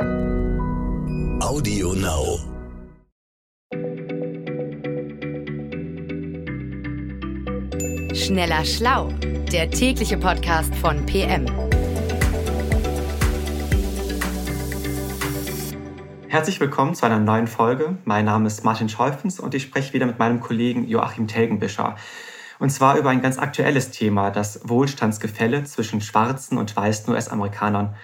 Audio Now. Schneller Schlau, der tägliche Podcast von PM. Herzlich willkommen zu einer neuen Folge. Mein Name ist Martin Scheufens und ich spreche wieder mit meinem Kollegen Joachim Telgenbischer. Und zwar über ein ganz aktuelles Thema, das Wohlstandsgefälle zwischen schwarzen und weißen US-Amerikanern.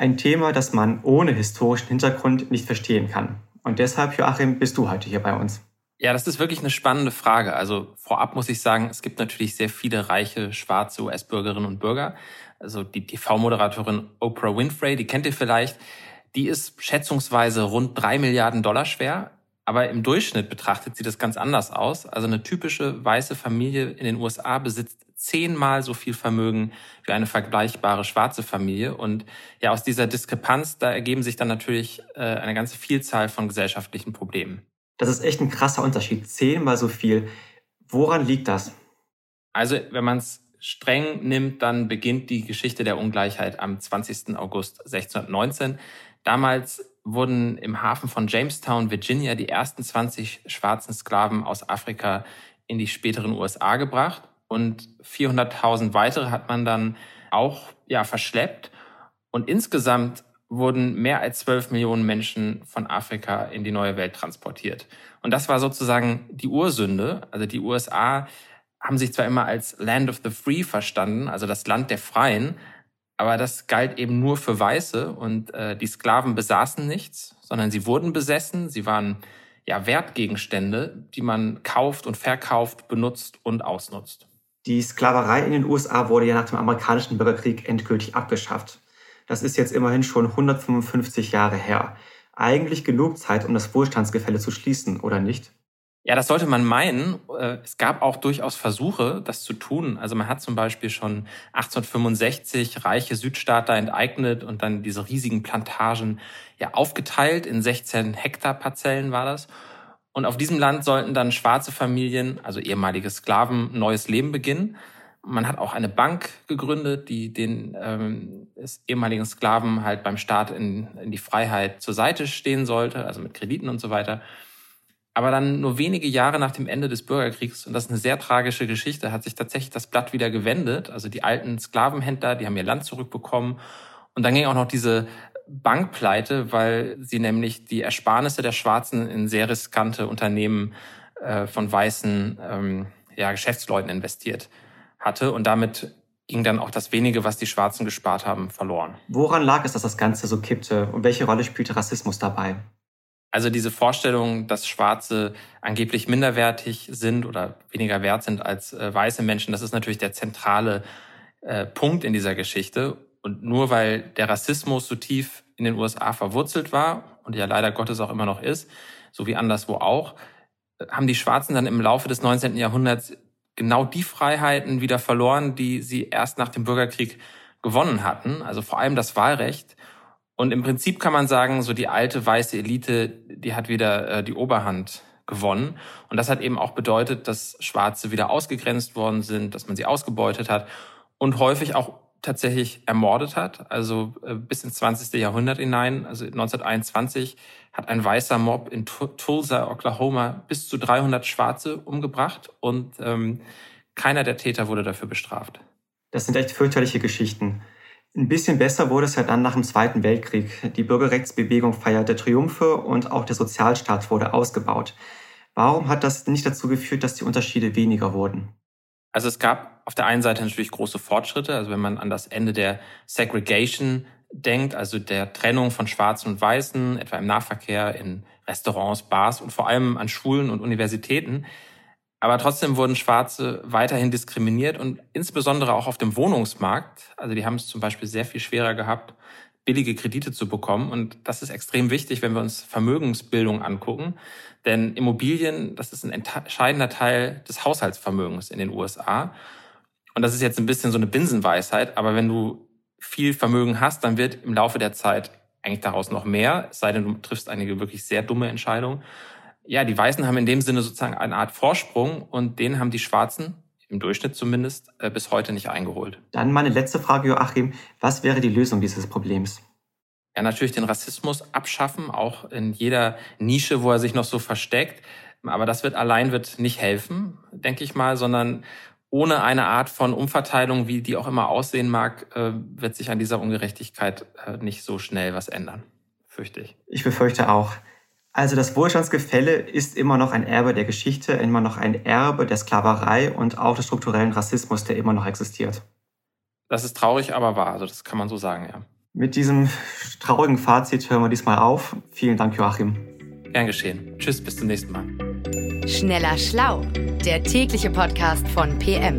Ein Thema, das man ohne historischen Hintergrund nicht verstehen kann. Und deshalb, Joachim, bist du heute hier bei uns. Ja, das ist wirklich eine spannende Frage. Also vorab muss ich sagen, es gibt natürlich sehr viele reiche schwarze US-Bürgerinnen und Bürger. Also die TV-Moderatorin Oprah Winfrey, die kennt ihr vielleicht. Die ist schätzungsweise rund drei Milliarden Dollar schwer. Aber im Durchschnitt betrachtet sieht das ganz anders aus. Also eine typische weiße Familie in den USA besitzt zehnmal so viel Vermögen wie eine vergleichbare schwarze Familie. Und ja, aus dieser Diskrepanz, da ergeben sich dann natürlich äh, eine ganze Vielzahl von gesellschaftlichen Problemen. Das ist echt ein krasser Unterschied. Zehnmal so viel. Woran liegt das? Also, wenn man es streng nimmt, dann beginnt die Geschichte der Ungleichheit am 20. August 1619. Damals wurden im Hafen von Jamestown, Virginia, die ersten 20 schwarzen Sklaven aus Afrika in die späteren USA gebracht und 400.000 weitere hat man dann auch ja verschleppt und insgesamt wurden mehr als 12 Millionen Menschen von Afrika in die neue Welt transportiert. Und das war sozusagen die Ursünde. Also die USA haben sich zwar immer als Land of the Free verstanden, also das Land der Freien, aber das galt eben nur für Weiße und äh, die Sklaven besaßen nichts, sondern sie wurden besessen, sie waren ja Wertgegenstände, die man kauft und verkauft, benutzt und ausnutzt. Die Sklaverei in den USA wurde ja nach dem amerikanischen Bürgerkrieg endgültig abgeschafft. Das ist jetzt immerhin schon 155 Jahre her. Eigentlich genug Zeit, um das Wohlstandsgefälle zu schließen, oder nicht? Ja, das sollte man meinen. Äh, es gab auch durchaus Versuche, das zu tun. Also man hat zum Beispiel schon 1865 reiche Südstaater enteignet und dann diese riesigen Plantagen ja aufgeteilt. In 16 Hektar Parzellen war das. Und auf diesem Land sollten dann schwarze Familien, also ehemalige Sklaven, neues Leben beginnen. Man hat auch eine Bank gegründet, die den ähm, ehemaligen Sklaven halt beim Staat in, in die Freiheit zur Seite stehen sollte, also mit Krediten und so weiter. Aber dann nur wenige Jahre nach dem Ende des Bürgerkriegs, und das ist eine sehr tragische Geschichte, hat sich tatsächlich das Blatt wieder gewendet. Also die alten Sklavenhändler, die haben ihr Land zurückbekommen. Und dann ging auch noch diese Bankpleite, weil sie nämlich die Ersparnisse der Schwarzen in sehr riskante Unternehmen äh, von weißen ähm, ja, Geschäftsleuten investiert hatte und damit ging dann auch das wenige, was die Schwarzen gespart haben, verloren. Woran lag es, dass das Ganze so kippte und welche Rolle spielte Rassismus dabei? Also diese Vorstellung, dass Schwarze angeblich minderwertig sind oder weniger wert sind als äh, weiße Menschen, das ist natürlich der zentrale äh, Punkt in dieser Geschichte. Und nur weil der Rassismus so tief in den USA verwurzelt war und ja leider Gottes auch immer noch ist, so wie anderswo auch, haben die Schwarzen dann im Laufe des 19. Jahrhunderts genau die Freiheiten wieder verloren, die sie erst nach dem Bürgerkrieg gewonnen hatten, also vor allem das Wahlrecht. Und im Prinzip kann man sagen, so die alte weiße Elite, die hat wieder äh, die Oberhand gewonnen. Und das hat eben auch bedeutet, dass Schwarze wieder ausgegrenzt worden sind, dass man sie ausgebeutet hat und häufig auch tatsächlich ermordet hat, also äh, bis ins 20. Jahrhundert hinein. Also 1921 hat ein weißer Mob in Tulsa, Oklahoma, bis zu 300 Schwarze umgebracht und ähm, keiner der Täter wurde dafür bestraft. Das sind echt fürchterliche Geschichten. Ein bisschen besser wurde es ja dann nach dem Zweiten Weltkrieg. Die Bürgerrechtsbewegung feierte Triumphe und auch der Sozialstaat wurde ausgebaut. Warum hat das nicht dazu geführt, dass die Unterschiede weniger wurden? Also es gab auf der einen Seite natürlich große Fortschritte. Also wenn man an das Ende der Segregation denkt, also der Trennung von Schwarzen und Weißen, etwa im Nahverkehr, in Restaurants, Bars und vor allem an Schulen und Universitäten. Aber trotzdem wurden Schwarze weiterhin diskriminiert und insbesondere auch auf dem Wohnungsmarkt. Also die haben es zum Beispiel sehr viel schwerer gehabt, billige Kredite zu bekommen. Und das ist extrem wichtig, wenn wir uns Vermögensbildung angucken. Denn Immobilien, das ist ein entscheidender Teil des Haushaltsvermögens in den USA. Und das ist jetzt ein bisschen so eine Binsenweisheit, aber wenn du viel Vermögen hast, dann wird im Laufe der Zeit eigentlich daraus noch mehr, es sei denn, du triffst einige wirklich sehr dumme Entscheidungen. Ja, die Weißen haben in dem Sinne sozusagen eine Art Vorsprung und den haben die Schwarzen im Durchschnitt zumindest äh, bis heute nicht eingeholt. Dann meine letzte Frage, Joachim. Was wäre die Lösung dieses Problems? Ja, natürlich den Rassismus abschaffen, auch in jeder Nische, wo er sich noch so versteckt. Aber das wird allein wird nicht helfen, denke ich mal, sondern ohne eine Art von Umverteilung, wie die auch immer aussehen mag, äh, wird sich an dieser Ungerechtigkeit äh, nicht so schnell was ändern, fürchte ich. Ich befürchte auch. Also das Wohlstandsgefälle ist immer noch ein Erbe der Geschichte, immer noch ein Erbe der Sklaverei und auch des strukturellen Rassismus, der immer noch existiert. Das ist traurig, aber wahr. Also das kann man so sagen, ja. Mit diesem traurigen Fazit hören wir diesmal auf. Vielen Dank, Joachim. Gern geschehen. Tschüss, bis zum nächsten Mal. Schneller Schlau, der tägliche Podcast von PM.